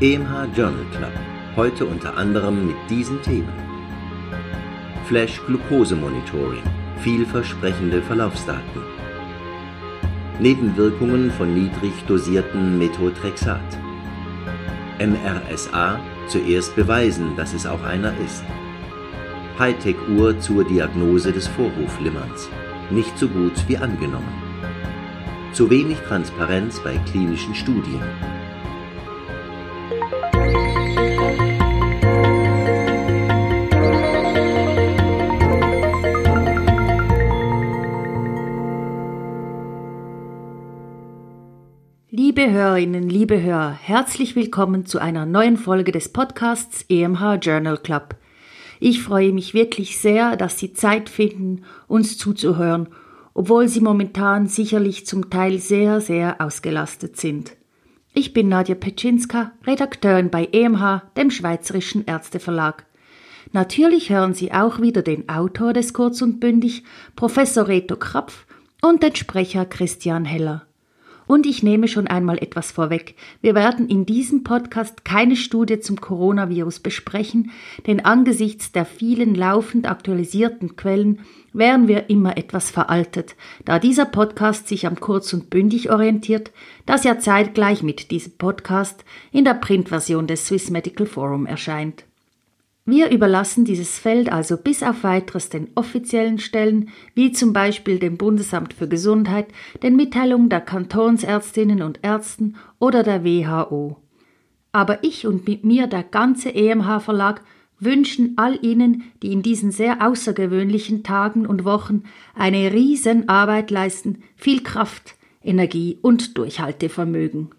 EMH Journal Club, heute unter anderem mit diesen Themen. Flash Glucose Monitoring, vielversprechende Verlaufsdaten. Nebenwirkungen von niedrig dosierten Methotrexat. MRSA, zuerst beweisen, dass es auch einer ist. Hightech-Uhr zur Diagnose des Vorhofflimmerns, nicht so gut wie angenommen. Zu wenig Transparenz bei klinischen Studien. Liebe Hörerinnen, liebe Hörer, herzlich willkommen zu einer neuen Folge des Podcasts EMH Journal Club. Ich freue mich wirklich sehr, dass Sie Zeit finden, uns zuzuhören obwohl sie momentan sicherlich zum Teil sehr, sehr ausgelastet sind. Ich bin Nadja Petschinska, Redakteurin bei EMH, dem Schweizerischen Ärzteverlag. Natürlich hören Sie auch wieder den Autor des Kurz und Bündig, Professor Reto Krapf, und den Sprecher Christian Heller. Und ich nehme schon einmal etwas vorweg. Wir werden in diesem Podcast keine Studie zum Coronavirus besprechen, denn angesichts der vielen laufend aktualisierten Quellen wären wir immer etwas veraltet, da dieser Podcast sich am kurz und bündig orientiert, das ja zeitgleich mit diesem Podcast in der Printversion des Swiss Medical Forum erscheint. Wir überlassen dieses Feld also bis auf weiteres den offiziellen Stellen, wie zum Beispiel dem Bundesamt für Gesundheit, den Mitteilungen der Kantonsärztinnen und Ärzten oder der WHO. Aber ich und mit mir der ganze EMH Verlag wünschen all Ihnen, die in diesen sehr außergewöhnlichen Tagen und Wochen eine Riesenarbeit leisten, viel Kraft, Energie und Durchhaltevermögen.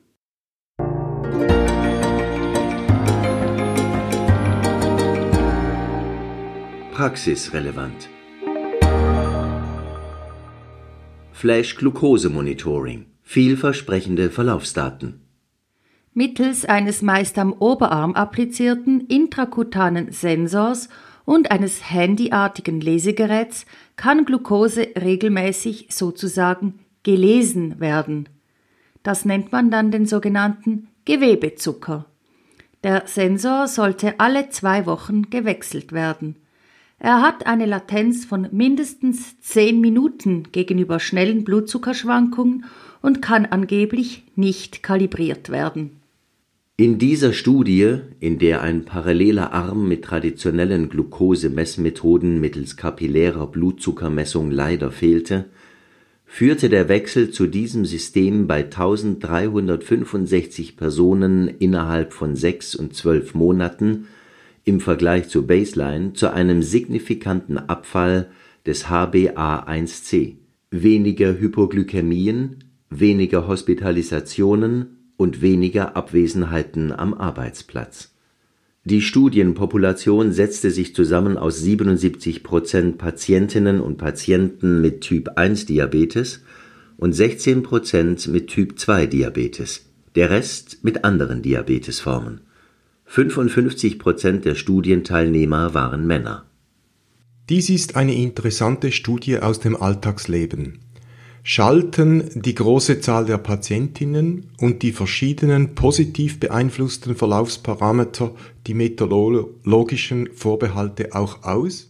Praxisrelevant. Flash-Glucose-Monitoring. Vielversprechende Verlaufsdaten. Mittels eines meist am Oberarm applizierten intrakutanen Sensors und eines handyartigen Lesegeräts kann Glucose regelmäßig sozusagen gelesen werden. Das nennt man dann den sogenannten Gewebezucker. Der Sensor sollte alle zwei Wochen gewechselt werden. Er hat eine Latenz von mindestens 10 Minuten gegenüber schnellen Blutzuckerschwankungen und kann angeblich nicht kalibriert werden. In dieser Studie, in der ein paralleler Arm mit traditionellen Glukosemessmethoden mittels kapillärer Blutzuckermessung leider fehlte, führte der Wechsel zu diesem System bei 1365 Personen innerhalb von sechs und zwölf Monaten im Vergleich zur Baseline zu einem signifikanten Abfall des HbA1c, weniger Hypoglykämien, weniger Hospitalisationen und weniger Abwesenheiten am Arbeitsplatz. Die Studienpopulation setzte sich zusammen aus 77 Prozent Patientinnen und Patienten mit Typ-1-Diabetes und 16 Prozent mit Typ-2-Diabetes, der Rest mit anderen Diabetesformen 55 Prozent der Studienteilnehmer waren Männer. Dies ist eine interessante Studie aus dem Alltagsleben. Schalten die große Zahl der Patientinnen und die verschiedenen positiv beeinflussten Verlaufsparameter die methodologischen Vorbehalte auch aus?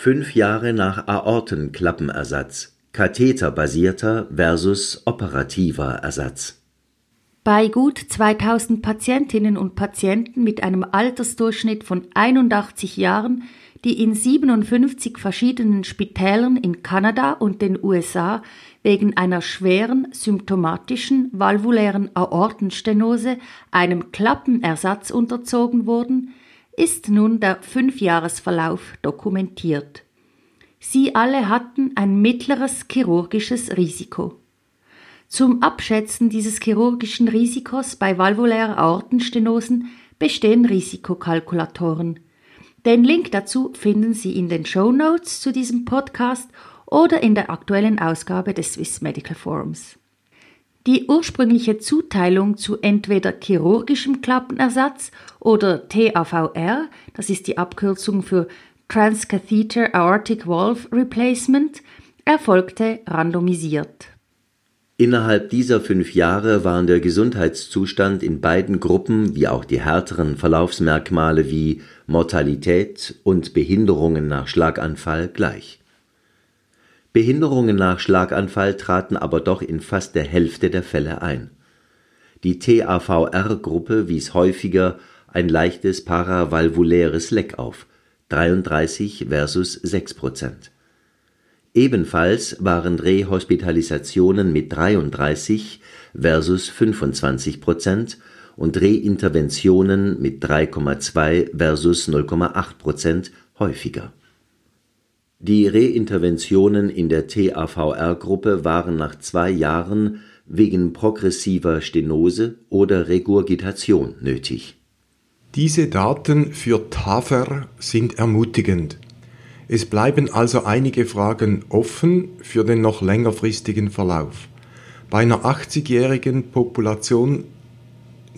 Fünf Jahre nach Aortenklappenersatz, katheterbasierter versus operativer Ersatz. Bei gut 2000 Patientinnen und Patienten mit einem Altersdurchschnitt von 81 Jahren, die in 57 verschiedenen Spitälern in Kanada und den USA wegen einer schweren symptomatischen valvulären Aortenstenose einem Klappenersatz unterzogen wurden, ist nun der Fünfjahresverlauf dokumentiert. Sie alle hatten ein mittleres chirurgisches Risiko. Zum Abschätzen dieses chirurgischen Risikos bei valvulärer Aortenstenosen bestehen Risikokalkulatoren. Den Link dazu finden Sie in den Show Notes zu diesem Podcast oder in der aktuellen Ausgabe des Swiss Medical Forums. Die ursprüngliche Zuteilung zu entweder chirurgischem Klappenersatz oder TAVR, das ist die Abkürzung für Transcatheter Aortic Valve Replacement, erfolgte randomisiert. Innerhalb dieser fünf Jahre waren der Gesundheitszustand in beiden Gruppen wie auch die härteren Verlaufsmerkmale wie Mortalität und Behinderungen nach Schlaganfall gleich. Behinderungen nach Schlaganfall traten aber doch in fast der Hälfte der Fälle ein. Die TAVR-Gruppe wies häufiger ein leichtes paravalvuläres Leck auf (33 versus 6 Prozent). Ebenfalls waren Rehospitalisationen mit 33 versus 25 Prozent und Reinterventionen mit 3,2 versus 0,8 Prozent häufiger. Die Reinterventionen in der TAVR-Gruppe waren nach zwei Jahren wegen progressiver Stenose oder Regurgitation nötig. Diese Daten für TAVR sind ermutigend. Es bleiben also einige Fragen offen für den noch längerfristigen Verlauf. Bei einer 80-jährigen Population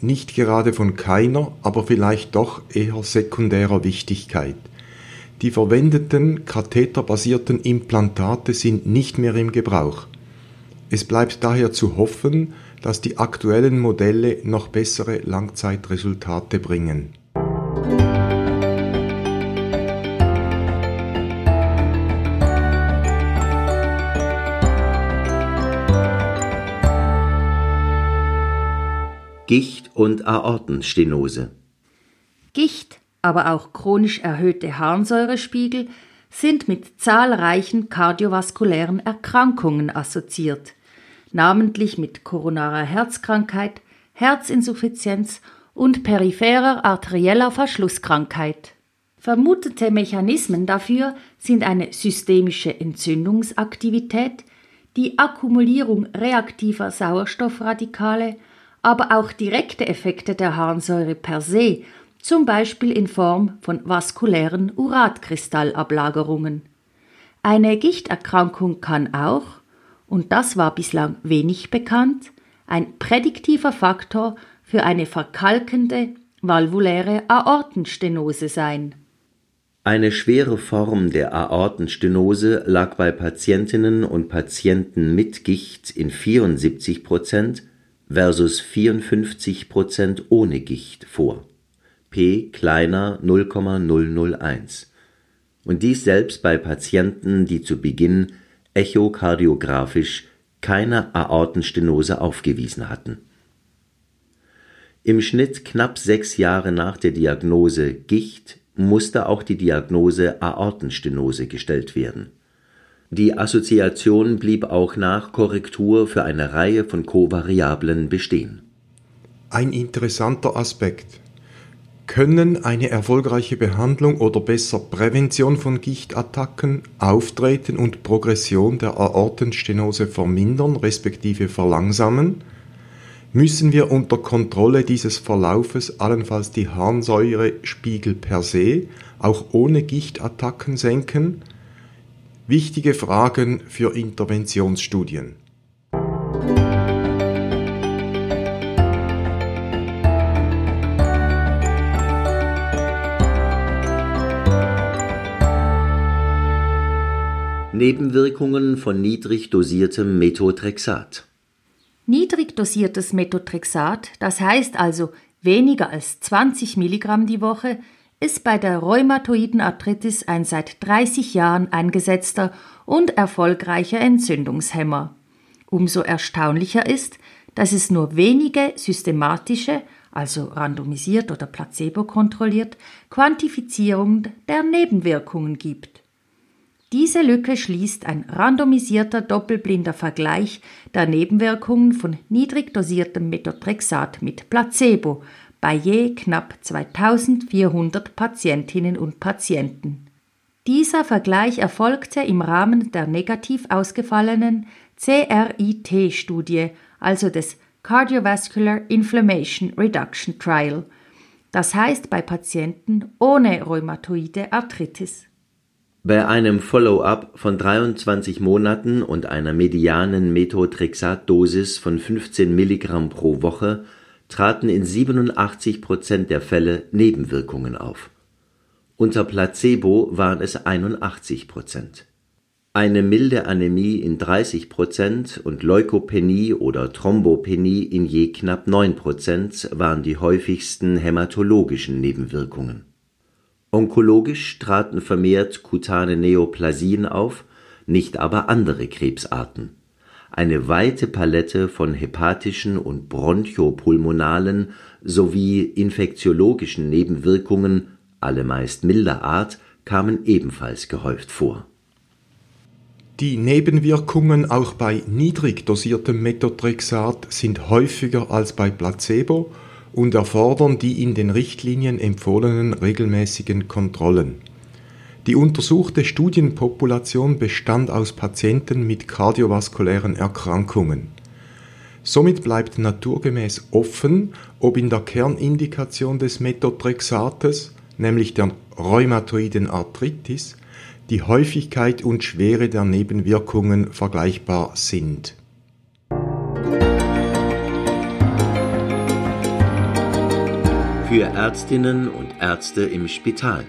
nicht gerade von keiner, aber vielleicht doch eher sekundärer Wichtigkeit. Die verwendeten katheterbasierten Implantate sind nicht mehr im Gebrauch. Es bleibt daher zu hoffen, dass die aktuellen Modelle noch bessere Langzeitresultate bringen. Gicht und Aortenstenose. Gicht, aber auch chronisch erhöhte Harnsäurespiegel sind mit zahlreichen kardiovaskulären Erkrankungen assoziiert, namentlich mit koronarer Herzkrankheit, Herzinsuffizienz und peripherer arterieller Verschlusskrankheit. Vermutete Mechanismen dafür sind eine systemische Entzündungsaktivität, die Akkumulierung reaktiver Sauerstoffradikale aber auch direkte Effekte der Harnsäure per se, zum Beispiel in Form von vaskulären Uratkristalablagerungen. Eine Gichterkrankung kann auch, und das war bislang wenig bekannt, ein prädiktiver Faktor für eine verkalkende valvuläre Aortenstenose sein. Eine schwere Form der Aortenstenose lag bei Patientinnen und Patienten mit Gicht in 74 Prozent versus 54 Prozent ohne Gicht vor, p kleiner 0,001, und dies selbst bei Patienten, die zu Beginn echokardiographisch keine Aortenstenose aufgewiesen hatten. Im Schnitt knapp sechs Jahre nach der Diagnose Gicht musste auch die Diagnose Aortenstenose gestellt werden die Assoziation blieb auch nach Korrektur für eine Reihe von Kovariablen bestehen. Ein interessanter Aspekt. Können eine erfolgreiche Behandlung oder besser Prävention von Gichtattacken, Auftreten und Progression der Aortenstenose vermindern respektive verlangsamen? Müssen wir unter Kontrolle dieses Verlaufes allenfalls die Harnsäurespiegel per se, auch ohne Gichtattacken senken? Wichtige Fragen für Interventionsstudien. Nebenwirkungen von niedrig dosiertem Methotrexat. Niedrig dosiertes Methotrexat, das heißt also weniger als 20 Milligramm die Woche, ist bei der rheumatoiden Arthritis ein seit 30 Jahren eingesetzter und erfolgreicher Entzündungshemmer. Umso erstaunlicher ist, dass es nur wenige systematische, also randomisiert oder placebo kontrolliert, Quantifizierungen der Nebenwirkungen gibt. Diese Lücke schließt ein randomisierter doppelblinder Vergleich der Nebenwirkungen von niedrig dosiertem Methotrexat mit Placebo bei je knapp 2400 Patientinnen und Patienten. Dieser Vergleich erfolgte im Rahmen der negativ ausgefallenen CRIT-Studie, also des Cardiovascular Inflammation Reduction Trial, das heißt bei Patienten ohne rheumatoide Arthritis. Bei einem Follow-up von 23 Monaten und einer medianen Methotrexat-Dosis von 15 Milligramm pro Woche traten in 87 Prozent der Fälle Nebenwirkungen auf. Unter Placebo waren es 81 Prozent. Eine milde Anämie in 30 Prozent und Leukopenie oder Thrombopenie in je knapp 9 Prozent waren die häufigsten hämatologischen Nebenwirkungen Onkologisch traten vermehrt kutane Neoplasien auf, nicht aber andere Krebsarten. Eine weite Palette von hepatischen und bronchopulmonalen sowie infektiologischen Nebenwirkungen, alle meist milder Art, kamen ebenfalls gehäuft vor. Die Nebenwirkungen auch bei niedrig dosiertem Methotrexat sind häufiger als bei Placebo und erfordern die in den Richtlinien empfohlenen regelmäßigen Kontrollen. Die untersuchte Studienpopulation bestand aus Patienten mit kardiovaskulären Erkrankungen. Somit bleibt naturgemäß offen, ob in der Kernindikation des Methotrexates, nämlich der rheumatoiden Arthritis, die Häufigkeit und Schwere der Nebenwirkungen vergleichbar sind für Ärztinnen und Ärzte im Spital.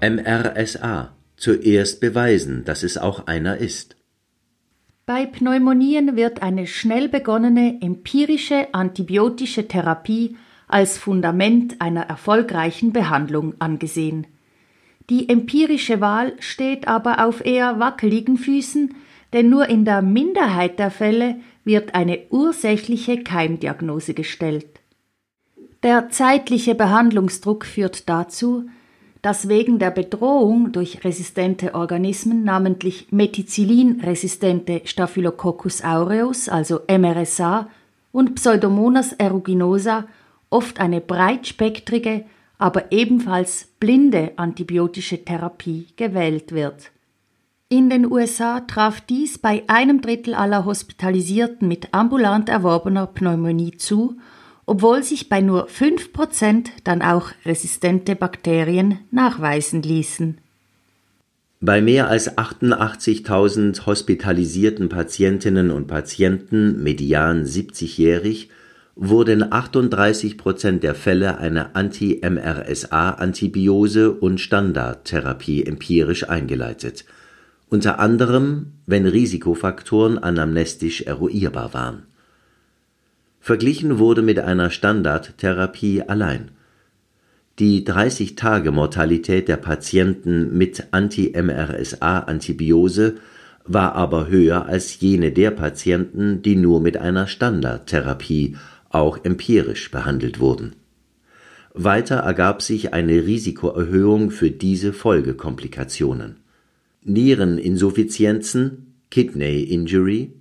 MRSA zuerst beweisen, dass es auch einer ist. Bei Pneumonien wird eine schnell begonnene empirische antibiotische Therapie als Fundament einer erfolgreichen Behandlung angesehen. Die empirische Wahl steht aber auf eher wackeligen Füßen, denn nur in der Minderheit der Fälle wird eine ursächliche Keimdiagnose gestellt. Der zeitliche Behandlungsdruck führt dazu, dass wegen der Bedrohung durch resistente Organismen, namentlich Methicillin-resistente Staphylococcus aureus, also MRSA, und Pseudomonas aeruginosa oft eine breitspektrige, aber ebenfalls blinde antibiotische Therapie gewählt wird. In den USA traf dies bei einem Drittel aller Hospitalisierten mit ambulant erworbener Pneumonie zu, obwohl sich bei nur 5% dann auch resistente Bakterien nachweisen ließen. Bei mehr als 88.000 hospitalisierten Patientinnen und Patienten, median 70-jährig, wurden 38% der Fälle eine Anti-MRSA-Antibiose und Standardtherapie empirisch eingeleitet – unter anderem wenn Risikofaktoren anamnestisch eruierbar waren. Verglichen wurde mit einer Standardtherapie allein. Die 30-Tage-Mortalität der Patienten mit Anti-MRSA-Antibiose war aber höher als jene der Patienten, die nur mit einer Standardtherapie, auch empirisch, behandelt wurden. Weiter ergab sich eine Risikoerhöhung für diese Folgekomplikationen Niereninsuffizienzen (Kidney Injury),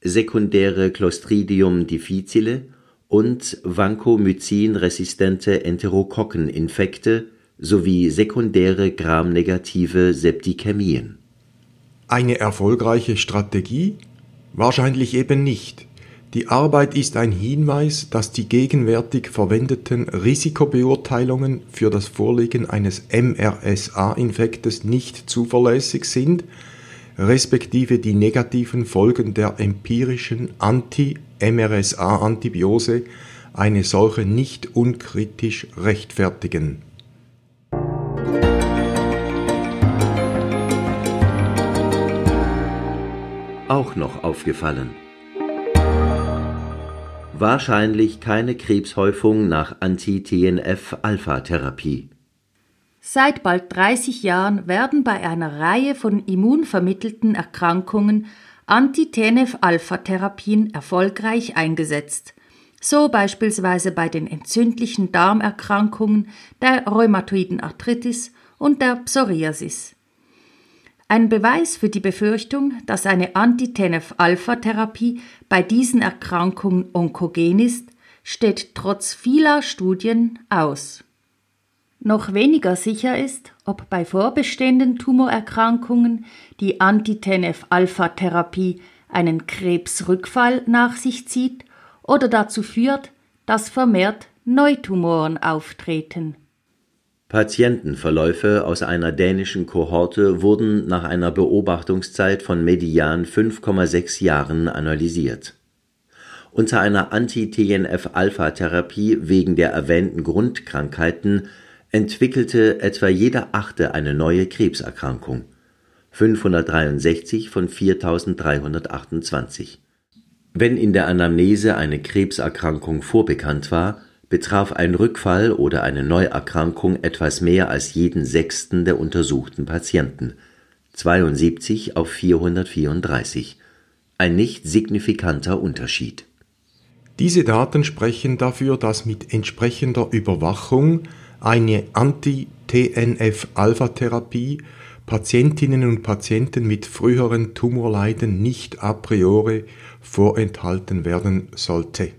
sekundäre Clostridium difficile und Vancomycin-resistente Enterokokkeninfekte sowie sekundäre gramnegative Septikämien. Eine erfolgreiche Strategie? Wahrscheinlich eben nicht die Arbeit ist ein Hinweis, dass die gegenwärtig verwendeten Risikobeurteilungen für das Vorliegen eines MRSA-Infektes nicht zuverlässig sind, respektive die negativen Folgen der empirischen Anti-MRSA-Antibiose eine solche nicht unkritisch rechtfertigen. Auch noch aufgefallen wahrscheinlich keine Krebshäufung nach Anti-TNF-Alpha-Therapie. Seit bald 30 Jahren werden bei einer Reihe von immunvermittelten Erkrankungen Anti-TNF-Alpha-Therapien erfolgreich eingesetzt, so beispielsweise bei den entzündlichen Darmerkrankungen, der rheumatoiden Arthritis und der Psoriasis. Ein Beweis für die Befürchtung, dass eine Anti-TNF-Alpha-Therapie bei diesen Erkrankungen onkogen ist, steht trotz vieler Studien aus. Noch weniger sicher ist, ob bei vorbestehenden Tumorerkrankungen die Anti-TNF-Alpha-Therapie einen Krebsrückfall nach sich zieht oder dazu führt, dass vermehrt Neutumoren auftreten Patientenverläufe aus einer dänischen Kohorte wurden nach einer Beobachtungszeit von median 5,6 Jahren analysiert. Unter einer Anti-TNF-Alpha-Therapie wegen der erwähnten Grundkrankheiten entwickelte etwa jeder Achte eine neue Krebserkrankung (563 von 4328). Wenn in der Anamnese eine Krebserkrankung vorbekannt war betraf ein Rückfall oder eine Neuerkrankung etwas mehr als jeden sechsten der untersuchten Patienten (72 auf 434), ein nicht signifikanter Unterschied. Diese Daten sprechen dafür, dass mit entsprechender Überwachung eine Anti-TNF-Alpha-Therapie Patientinnen und Patienten mit früheren Tumorleiden nicht a priori vorenthalten werden sollte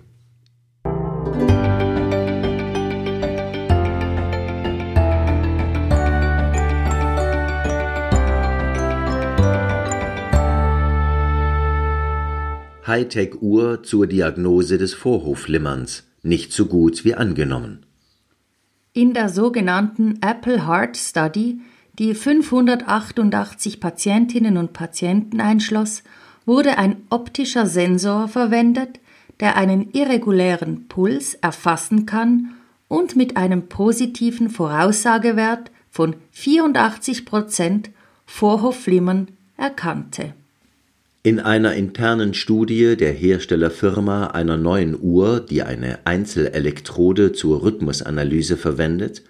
Hightech-Uhr zur Diagnose des Vorhofflimmerns, nicht so gut wie angenommen. In der sogenannten Apple Heart Study, die 588 Patientinnen und Patienten einschloss, wurde ein optischer Sensor verwendet, der einen irregulären Puls erfassen kann und mit einem positiven Voraussagewert von 84 Prozent Vorhofflimmern erkannte in einer internen Studie der Herstellerfirma einer neuen Uhr, die eine Einzelelektrode zur Rhythmusanalyse verwendet,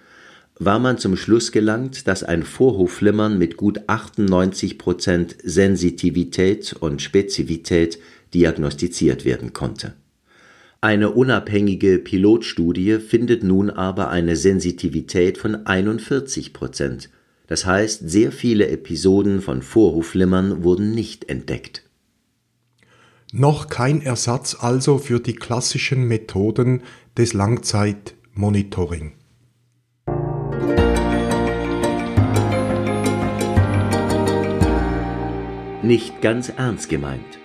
war man zum Schluss gelangt, dass ein Vorhofflimmern mit gut 98 Prozent Sensitivität und Spezifität diagnostiziert werden konnte. Eine unabhängige Pilotstudie findet nun aber eine Sensitivität von 41 Prozent. Das heißt, sehr viele Episoden von Vorhofflimmern wurden nicht entdeckt. Noch kein Ersatz also für die klassischen Methoden des Langzeitmonitoring. Nicht ganz ernst gemeint.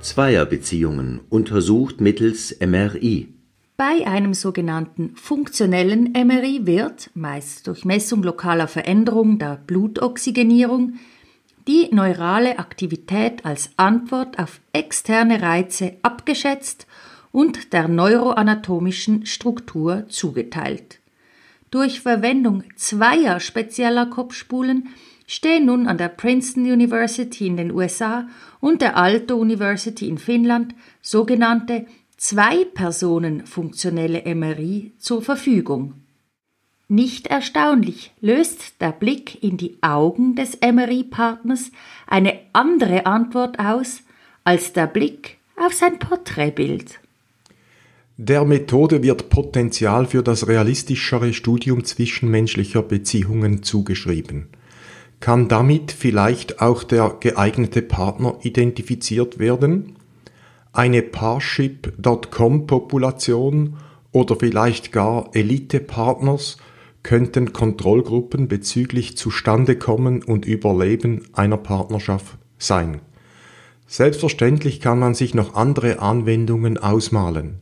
Zweierbeziehungen untersucht mittels MRI. Bei einem sogenannten funktionellen MRI wird, meist durch Messung lokaler Veränderung der Blutoxygenierung, die neurale Aktivität als Antwort auf externe Reize abgeschätzt und der neuroanatomischen Struktur zugeteilt. Durch Verwendung zweier spezieller Kopfspulen stehen nun an der Princeton University in den USA und der Aalto University in Finnland sogenannte Zwei-Personen-funktionelle MRI zur Verfügung. Nicht erstaunlich löst der Blick in die Augen des MRI-Partners eine andere Antwort aus als der Blick auf sein Porträtbild. Der Methode wird Potenzial für das realistischere Studium zwischenmenschlicher Beziehungen zugeschrieben. Kann damit vielleicht auch der geeignete Partner identifiziert werden? Eine Parship.com-Population oder vielleicht gar Elite-Partners könnten Kontrollgruppen bezüglich Zustandekommen und Überleben einer Partnerschaft sein. Selbstverständlich kann man sich noch andere Anwendungen ausmalen.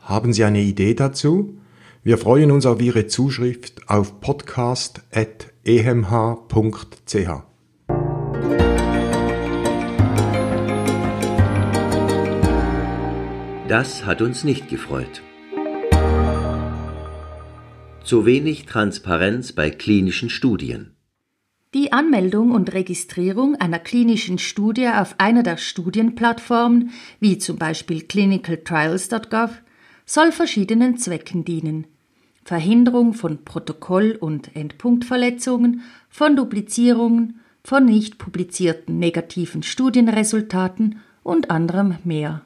Haben Sie eine Idee dazu? Wir freuen uns auf Ihre Zuschrift auf podcast.emh.ch. Das hat uns nicht gefreut. Zu wenig Transparenz bei klinischen Studien. Die Anmeldung und Registrierung einer klinischen Studie auf einer der Studienplattformen, wie zum Beispiel clinicaltrials.gov, soll verschiedenen Zwecken dienen. Verhinderung von Protokoll- und Endpunktverletzungen, von Duplizierungen, von nicht publizierten negativen Studienresultaten und anderem mehr.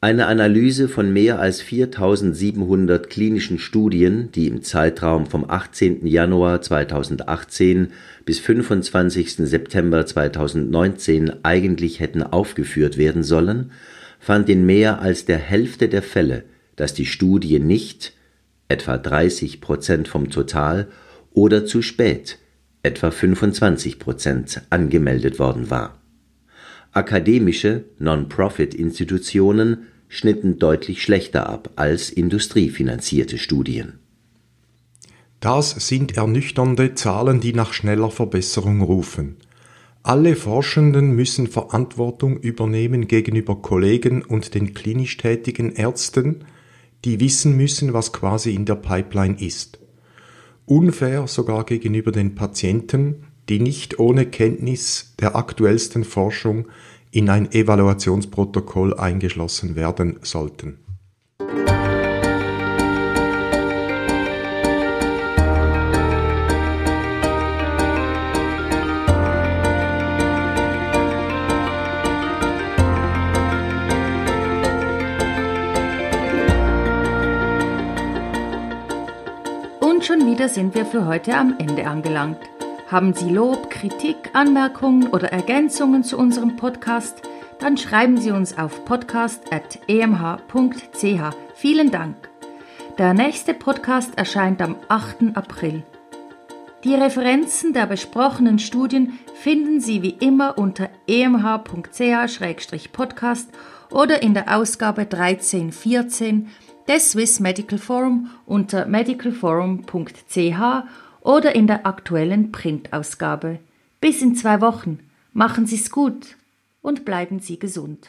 Eine Analyse von mehr als 4700 klinischen Studien, die im Zeitraum vom 18. Januar 2018 bis 25. September 2019 eigentlich hätten aufgeführt werden sollen, fand in mehr als der Hälfte der Fälle, dass die Studie nicht etwa 30 Prozent vom Total oder zu spät etwa 25 Prozent angemeldet worden war akademische Non-Profit-Institutionen schnitten deutlich schlechter ab als industriefinanzierte Studien. Das sind ernüchternde Zahlen, die nach schneller Verbesserung rufen. Alle Forschenden müssen Verantwortung übernehmen gegenüber Kollegen und den klinisch tätigen Ärzten, die wissen müssen, was quasi in der Pipeline ist. Unfair sogar gegenüber den Patienten, die nicht ohne Kenntnis der aktuellsten Forschung in ein Evaluationsprotokoll eingeschlossen werden sollten. Und schon wieder sind wir für heute am Ende angelangt. Haben Sie Lob, Kritik, Anmerkungen oder Ergänzungen zu unserem Podcast? Dann schreiben Sie uns auf podcast.emh.ch. Vielen Dank. Der nächste Podcast erscheint am 8. April. Die Referenzen der besprochenen Studien finden Sie wie immer unter emh.ch-podcast oder in der Ausgabe 1314 des Swiss Medical Forum unter medicalforum.ch oder in der aktuellen Printausgabe. Bis in zwei Wochen. Machen Sie's gut und bleiben Sie gesund.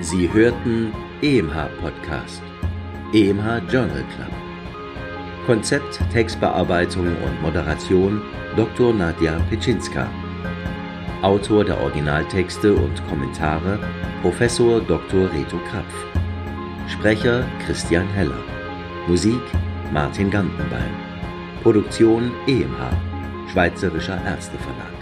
Sie hörten EMH Podcast, EMH Journal Club. Konzept, Textbearbeitung und Moderation Dr. Nadja Pitschinska. Autor der Originaltexte und Kommentare Professor Dr. Reto Krapf. Sprecher Christian Heller. Musik Martin Gantenbein. Produktion EMH, Schweizerischer Ärzteverlag.